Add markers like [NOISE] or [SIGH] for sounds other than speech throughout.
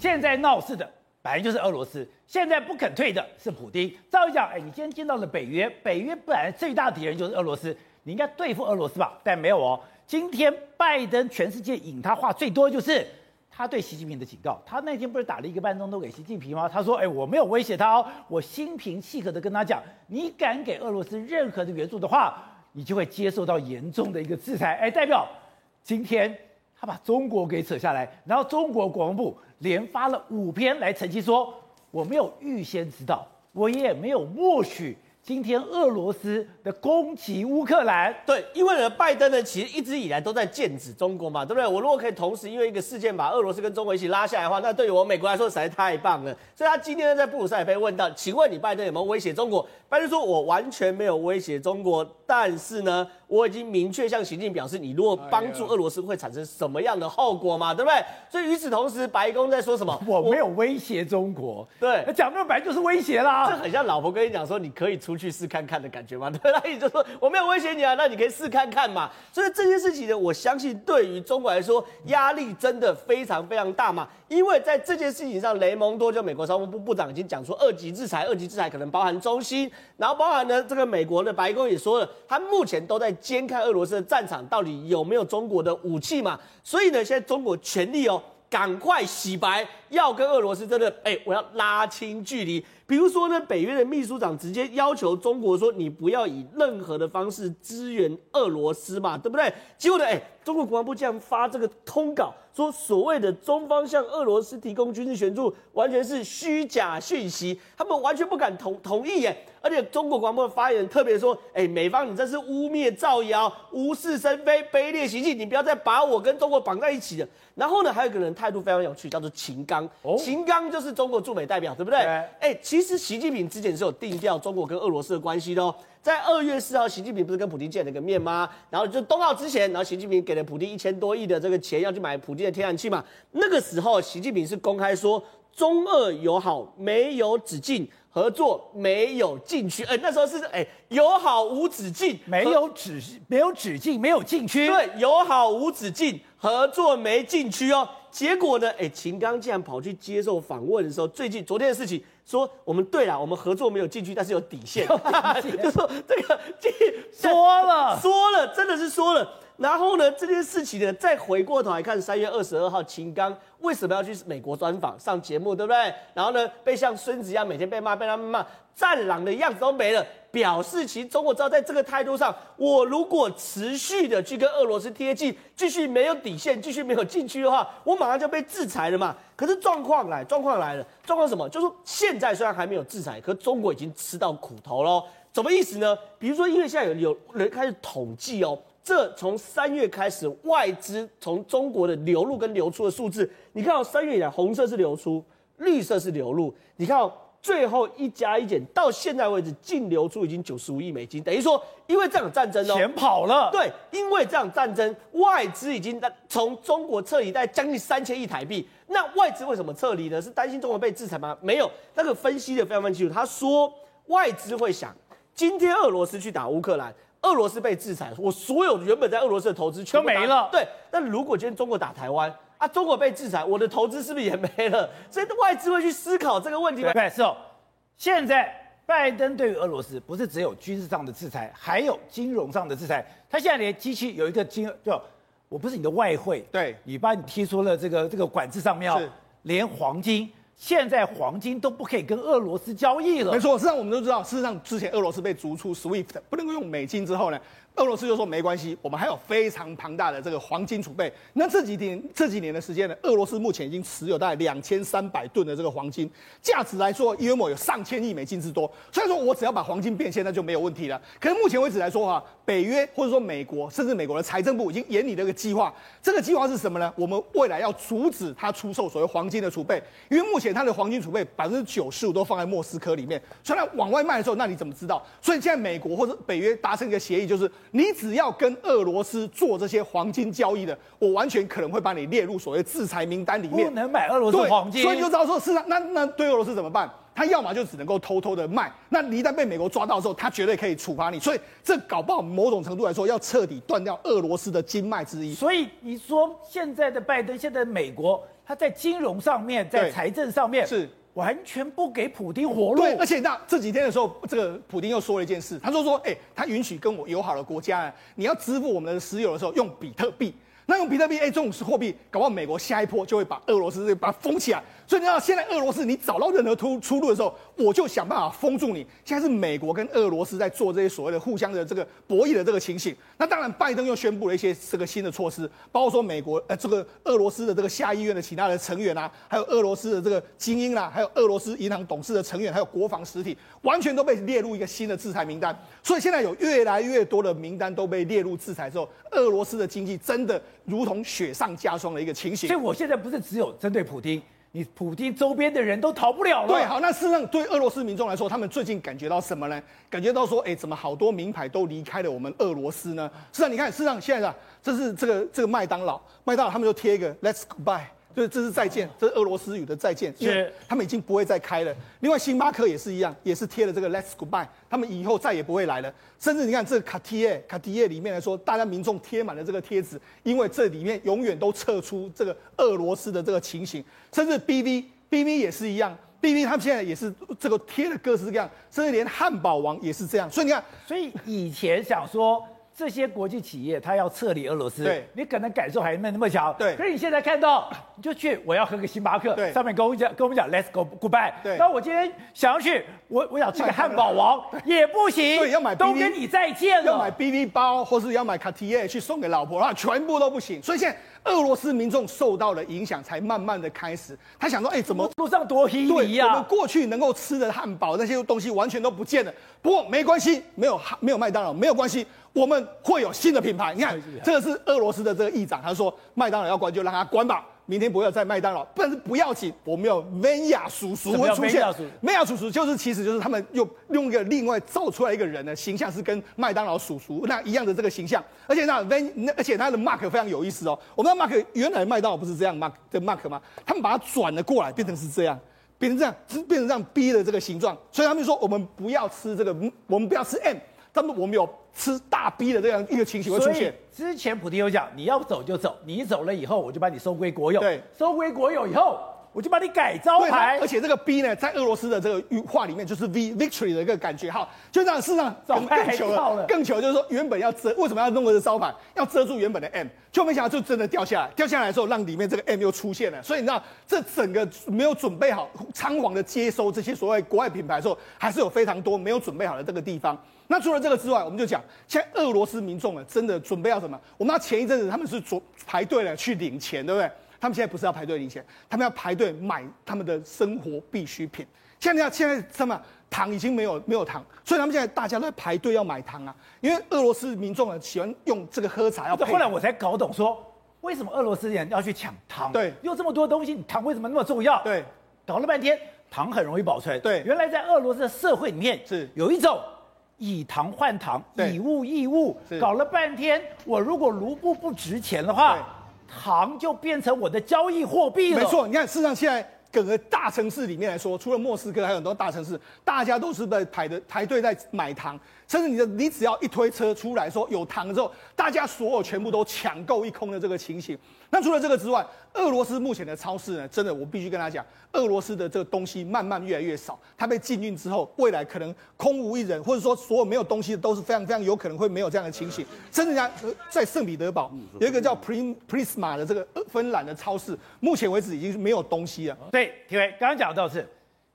现在闹事的本来就是俄罗斯，现在不肯退的是普丁。照理讲，哎，你今天见到了北约，北约本来最大敌人就是俄罗斯，你应该对付俄罗斯吧？但没有哦。今天拜登全世界引他话最多就是。他对习近平的警告，他那天不是打了一个半钟头给习近平吗？他说：“哎，我没有威胁他哦，我心平气和的跟他讲，你敢给俄罗斯任何的援助的话，你就会接受到严重的一个制裁。”哎，代表今天他把中国给扯下来，然后中国国防部连发了五篇来澄清说，我没有预先知道，我也没有默许。今天俄罗斯的攻击乌克兰，对，因为呢，拜登呢其实一直以来都在剑指中国嘛，对不对？我如果可以同时因为一个事件把俄罗斯跟中国一起拉下来的话，那对于我美国来说实在太棒了。所以他今天呢在布鲁塞尔被问到，请问你拜登有没有威胁中国？拜登说，我完全没有威胁中国，但是呢，我已经明确向习近平表示，你如果帮助俄罗斯会产生什么样的后果嘛，对不对？所以与此同时，白宫在说什么？[LAUGHS] 我没有威胁中国，对，讲明白就是威胁啦。这很像老婆跟你讲说，你可以出。去试看看的感觉嘛，对，那你就说我没有威胁你啊，那你可以试看看嘛。所以这件事情呢，我相信对于中国来说压力真的非常非常大嘛。因为在这件事情上，雷蒙多就美国商务部部长已经讲说，二级制裁，二级制裁可能包含中兴，然后包含呢这个美国的白宫也说了，他目前都在监看俄罗斯的战场到底有没有中国的武器嘛。所以呢，现在中国全力哦，赶快洗白，要跟俄罗斯真的哎，我要拉清距离。比如说呢，北约的秘书长直接要求中国说，你不要以任何的方式支援俄罗斯嘛，对不对？结果呢，哎，中国国防部竟然发这个通稿，说所谓的中方向俄罗斯提供军事援助，完全是虚假讯息，他们完全不敢同同意耶。而且中国国防部的发言人特别说，哎，美方你这是污蔑、造谣、无事生非、卑劣行径，你不要再把我跟中国绑在一起了。然后呢，还有一个人态度非常有趣，叫做秦刚。哦，秦刚就是中国驻美代表，对不对？哎，其实习近平之前是有定调中国跟俄罗斯的关系的哦。在二月四号，习近平不是跟普京见了个面吗？然后就冬奥之前，然后习近平给了普京一千多亿的这个钱，要去买普京的天然气嘛。那个时候，习近平是公开说，中俄友好没有止境，合作没有禁区。哎，那时候是哎，友好无止境，没有止没有止境，没有禁区。对，友好无止境，合作没禁区哦。结果呢？哎，秦刚竟然跑去接受访问的时候，最近昨天的事情，说我们对了，我们合作没有禁区，但是有底线，[LAUGHS] 有底线 [LAUGHS] 就说这个说了说了，真的是说了。然后呢，这件事情呢，再回过头来看，三月二十二号，秦刚为什么要去美国专访上节目，对不对？然后呢，被像孙子一样每天被骂，被他们骂，战狼的样子都没了。表示其实中国知道，在这个态度上，我如果持续的去跟俄罗斯贴近，继续没有底线，继续没有禁区的话，我马上就被制裁了嘛。可是状况来，状况来了，状况什么？就是现在虽然还没有制裁，可中国已经吃到苦头喽。什么意思呢？比如说，因为现在有有人开始统计哦，这从三月开始，外资从中国的流入跟流出的数字，你看到三月以来，红色是流出，绿色是流入，你看到。最后一加一减，到现在为止净流出已经九十五亿美金，等于说，因为这场战争哦，钱跑了。对，因为这场战争，外资已经从中国撤离，在将近三千亿台币。那外资为什么撤离呢？是担心中国被制裁吗？没有，那个分析的非常非常清楚。他说，外资会想，今天俄罗斯去打乌克兰，俄罗斯被制裁，我所有原本在俄罗斯的投资全都没了。对，那如果今天中国打台湾？啊，中国被制裁，我的投资是不是也没了？所以外资会去思考这个问题吗？对，是哦。现在拜登对于俄罗斯不是只有军事上的制裁，还有金融上的制裁。他现在连机器有一个金，就我不是你的外汇，对，你把你踢出了这个这个管制上面，是连黄金，现在黄金都不可以跟俄罗斯交易了。没错，事实上我们都知道，事实上之前俄罗斯被逐出 SWIFT，不能够用美金之后呢？俄罗斯就说没关系，我们还有非常庞大的这个黄金储备。那这几年这几年的时间呢，俄罗斯目前已经持有大概两千三百吨的这个黄金，价值来说约莫有上千亿美金之多。所以说我只要把黄金变现，那就没有问题了。可是目前为止来说哈，北约或者说美国，甚至美国的财政部已经研拟了一个计划。这个计划是什么呢？我们未来要阻止他出售所谓黄金的储备，因为目前他的黄金储备百分之九十五都放在莫斯科里面，所以他往外卖的时候，那你怎么知道？所以现在美国或者北约达成一个协议，就是。[LAUGHS] 你只要跟俄罗斯做这些黄金交易的，我完全可能会把你列入所谓制裁名单里面，不能买俄罗斯黄金。所以你就知道说，是啊，那那对俄罗斯怎么办？他要么就只能够偷偷的卖，那你一旦被美国抓到之后，他绝对可以处罚你。所以这搞不好某种程度来说，要彻底断掉俄罗斯的经脉之一。所以你说现在的拜登，现在的美国。他在金融上面，在财政上面是完全不给普丁活路。对，而且那这几天的时候，这个普丁又说了一件事，他说说，哎，他允许跟我友好的国家，你要支付我们的石油的时候用比特币。那用比特币，哎，这种货币，搞不好美国下一波就会把俄罗斯这把它封起来。所以你知道，现在俄罗斯你找到任何出出路的时候，我就想办法封住你。现在是美国跟俄罗斯在做这些所谓的互相的这个博弈的这个情形。那当然，拜登又宣布了一些这个新的措施，包括说美国呃这个俄罗斯的这个下议院的其他的成员啊，还有俄罗斯的这个精英、啊，还有俄罗斯银行董事的成员，还有国防实体，完全都被列入一个新的制裁名单。所以现在有越来越多的名单都被列入制裁之后，俄罗斯的经济真的如同雪上加霜的一个情形。所以我现在不是只有针对普丁，你普京周边的人都逃不了了。对，好，那事实上对俄罗斯民众来说，他们最近感觉到什么呢？感觉到说，哎，怎么好多名牌都离开了我们俄罗斯呢？是啊，你看，事实上现在啊，这是这个这个麦当劳，麦当劳他们就贴一个 Let's goodbye。就是这是再见，这是俄罗斯语的再见，因为他们已经不会再开了。另外，星巴克也是一样，也是贴了这个 Let's Goodbye，他们以后再也不会来了。甚至你看这个卡地亚，卡地亚里面来说，大家民众贴满了这个贴纸，因为这里面永远都测出这个俄罗斯的这个情形。甚至 BV，BV 也是一样 B B 他们现在也是这个贴的各式各样，甚至连汉堡王也是这样。所以你看，所以以前想说。这些国际企业，他要撤离俄罗斯，对，你可能感受还没那么强，对。可是你现在看到，你就去，我要喝个星巴克，对，上面跟我们讲，跟我们讲，Let's go goodbye，对。那我今天想要去，我我想吃个汉堡王，[LAUGHS] 也不行，对，要买都跟你再见了，要买 BV 包，或是要买卡地亚去送给老婆，啊，全部都不行。所以现在。俄罗斯民众受到了影响，才慢慢的开始。他想说，哎，怎么路上多黑泥呀？我们过去能够吃的汉堡那些东西完全都不见了。不过没关系，没有没有麦当劳，没有关系，我们会有新的品牌。你看，这个是俄罗斯的这个议长，他说麦当劳要关就让他关吧。明天不要再麦当劳，但是不要紧，我们有 Vanya 叔叔会出现。Vanya 叔叔就是，其实就是他们又用一个另外造出来一个人的形象，是跟麦当劳叔叔那一样的这个形象。而且那 Van，而且他的 mark 非常有意思哦。我们的 mark 原来麦当劳不是这样 mark 的 mark 吗？他们把它转了过来，变成是这样，变成这样，变成这样 B 的这个形状。所以他们说，我们不要吃这个，我们不要吃 M。他们我们有吃大逼的这样一个情形会出现。之前普京有讲，你要走就走，你走了以后，我就把你收归国有。对，收归国有以后，我就把你改招牌。而且这个 B 呢，在俄罗斯的这个话里面就是 V Victory 的一个感觉。哈，就这样，事实上更更糗了，更糗就是说，原本要遮，为什么要弄个招牌？要遮住原本的 M，就没想到就真的掉下来。掉下来的时候，让里面这个 M 又出现了。所以你知道，这整个没有准备好，仓皇的接收这些所谓国外品牌的时候，还是有非常多没有准备好的这个地方。那除了这个之外，我们就讲，现在俄罗斯民众啊，真的准备要什么？我们要前一阵子他们是做排队了去领钱，对不对？他们现在不是要排队领钱，他们要排队买他们的生活必需品。现在现在什么糖已经没有没有糖，所以他们现在大家都在排队要买糖啊。因为俄罗斯民众啊喜欢用这个喝茶要配。后来我才搞懂说，为什么俄罗斯人要去抢糖？对，有这么多东西，糖为什么那么重要？对，搞了半天，糖很容易保存。对，原来在俄罗斯的社会里面是有一种。以糖换糖，以物易物，搞了半天，我如果卢布不值钱的话，糖就变成我的交易货币了。没错，你看，市场现在整个大城市里面来说，除了莫斯科，还有很多大城市，大家都是在排的排队在买糖。甚至你的，你只要一推车出来说有糖之后，大家所有全部都抢购一空的这个情形。那除了这个之外，俄罗斯目前的超市呢，真的我必须跟他讲，俄罗斯的这个东西慢慢越来越少。它被禁运之后，未来可能空无一人，或者说所有没有东西的都是非常非常有可能会没有这样的情形。甚至人家在圣彼得堡有一个叫 Prisma 的这个芬兰的超市，目前为止已经没有东西了。对，因为刚刚讲到的是。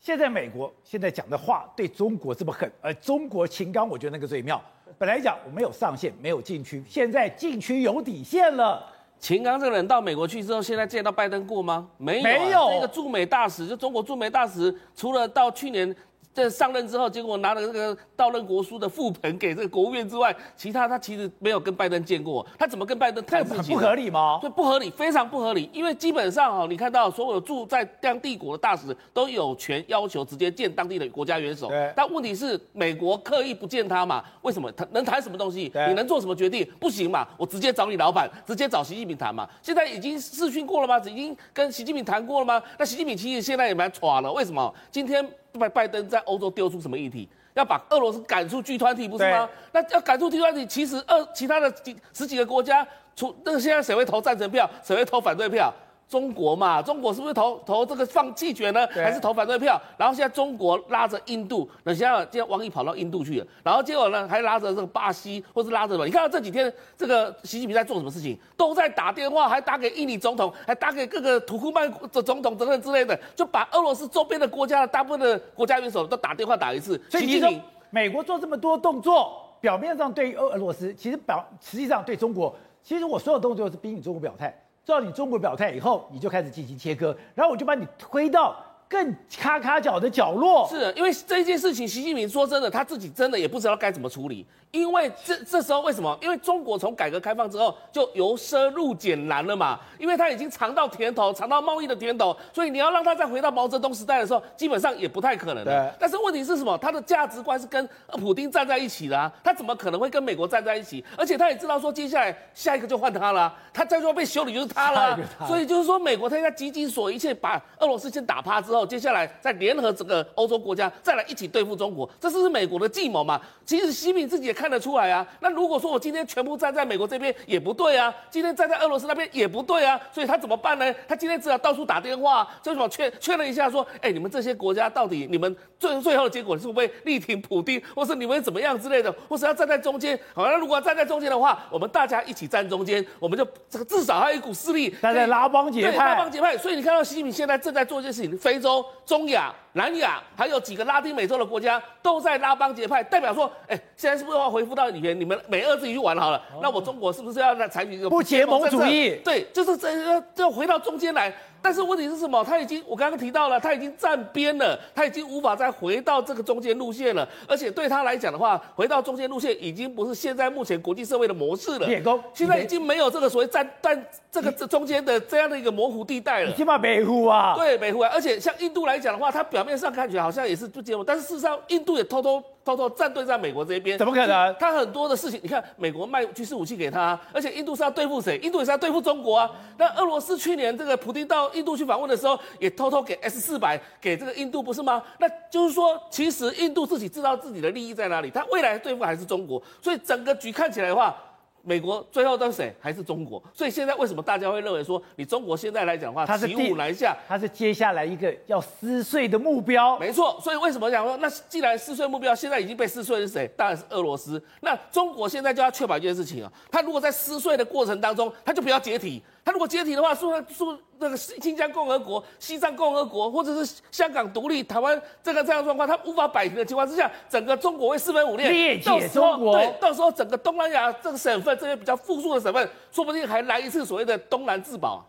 现在美国现在讲的话对中国这么狠，而中国秦刚我觉得那个最妙。本来讲我没有上限，没有禁区，现在禁区有底线了。秦刚这个人到美国去之后，现在见到拜登过吗？没有、啊，没有。那个驻美大使，就中国驻美大使，除了到去年。这上任之后，结果拿了这个到任国书的副本给这个国务院之外，其他他其实没有跟拜登见过。他怎么跟拜登谈事情？不合理吗？对，不合理，非常不合理。因为基本上哦，你看到所有住在当地国的大使都有权要求直接见当地的国家元首。对。但问题是，美国刻意不见他嘛？为什么？他能谈什么东西？你能做什么决定？不行嘛？我直接找你老板，直接找习近平谈嘛？现在已经视讯过了吗？已经跟习近平谈过了吗？那习近平其实现在也蛮闯了。为什么？今天。拜拜登在欧洲丢出什么议题？要把俄罗斯赶出 G 团体不是吗？那要赶出 G 团体其实二其他的几十几个国家，除那现在谁会投赞成票，谁会投反对票？中国嘛，中国是不是投投这个放弃权呢？还是投反对票？然后现在中国拉着印度，那现在今天王毅跑到印度去了，然后结果呢还拉着这个巴西，或是拉着什么？你看到这几天这个习近平在做什么事情？都在打电话，还打给印尼总统，还打给各个土库曼的总统等等之类的，就把俄罗斯周边的国家的大部分的国家元首都打电话打一次。所以你说美国做这么多动作，表面上对俄俄罗斯，其实表实际上对中国，其实我所有动作是逼你中国表态。照你中国表态以后，你就开始进行切割，然后我就把你推到更咔咔角的角落。是，因为这件事情，习近平说真的，他自己真的也不知道该怎么处理。因为这这时候为什么？因为中国从改革开放之后就由奢入俭难了嘛，因为他已经尝到甜头，尝到贸易的甜头，所以你要让他再回到毛泽东时代的时候，基本上也不太可能。但是问题是什么？他的价值观是跟普丁站在一起的啊，他怎么可能会跟美国站在一起？而且他也知道说，接下来下一个就换他了，他再说被修理就是他了。所以就是说，美国他应该急急所一切把俄罗斯先打趴之后，接下来再联合整个欧洲国家再来一起对付中国，这是是美国的计谋嘛？其实习近平自己也。看得出来啊，那如果说我今天全部站在美国这边也不对啊，今天站在俄罗斯那边也不对啊，所以他怎么办呢？他今天只好到处打电话，就什么确确认一下说，哎，你们这些国家到底你们最最后的结果是不会力挺普丁，或是你们怎么样之类的，或是要站在中间？好，那如果要站在中间的话，我们大家一起站中间，我们就这个至少还有一股势力，站在拉帮结派，拉帮结派。所以你看到习近平现在正在做一件事情，非洲、中亚。南亚还有几个拉丁美洲的国家都在拉帮结派，代表说，哎，现在是不是要回复到以前？你们美俄自己去玩好了，那我中国是不是要来采取一个不结盟主义？对，就是这要要回到中间来。但是问题是什么？他已经，我刚刚提到了，他已经站边了，他已经无法再回到这个中间路线了。而且对他来讲的话，回到中间路线已经不是现在目前国际社会的模式了。列工现在已经没有这个所谓站站这个这中间的这样的一个模糊地带了。起码北湖啊，对北湖啊。而且像印度来讲的话，它表面上看起来好像也是不结盟，但是事实上印度也偷偷。偷偷站队在美国这边，怎么可能？他很多的事情，你看，美国卖军事武器给他，而且印度是要对付谁？印度也是要对付中国啊。那俄罗斯去年这个普京到印度去访问的时候，也偷偷给 S 四百给这个印度，不是吗？那就是说，其实印度自己知道自己的利益在哪里，他未来对付还是中国，所以整个局看起来的话。美国最后都是谁？还是中国？所以现在为什么大家会认为说，你中国现在来讲的话，它是骑虎难下，它是接下来一个要撕碎的目标。没错，所以为什么讲说，那既然撕碎目标现在已经被撕碎的是谁？当然是俄罗斯。那中国现在就要确保一件事情啊，它如果在撕碎的过程当中，它就不要解体。他如果解体的话，说说那个新疆共和国、西藏共和国，或者是香港独立、台湾这个这样状况，他无法摆平的情况之下，整个中国会四分五裂。裂解中国，对，到时候整个东南亚这个省份这些比较富庶的省份，说不定还来一次所谓的东南自保。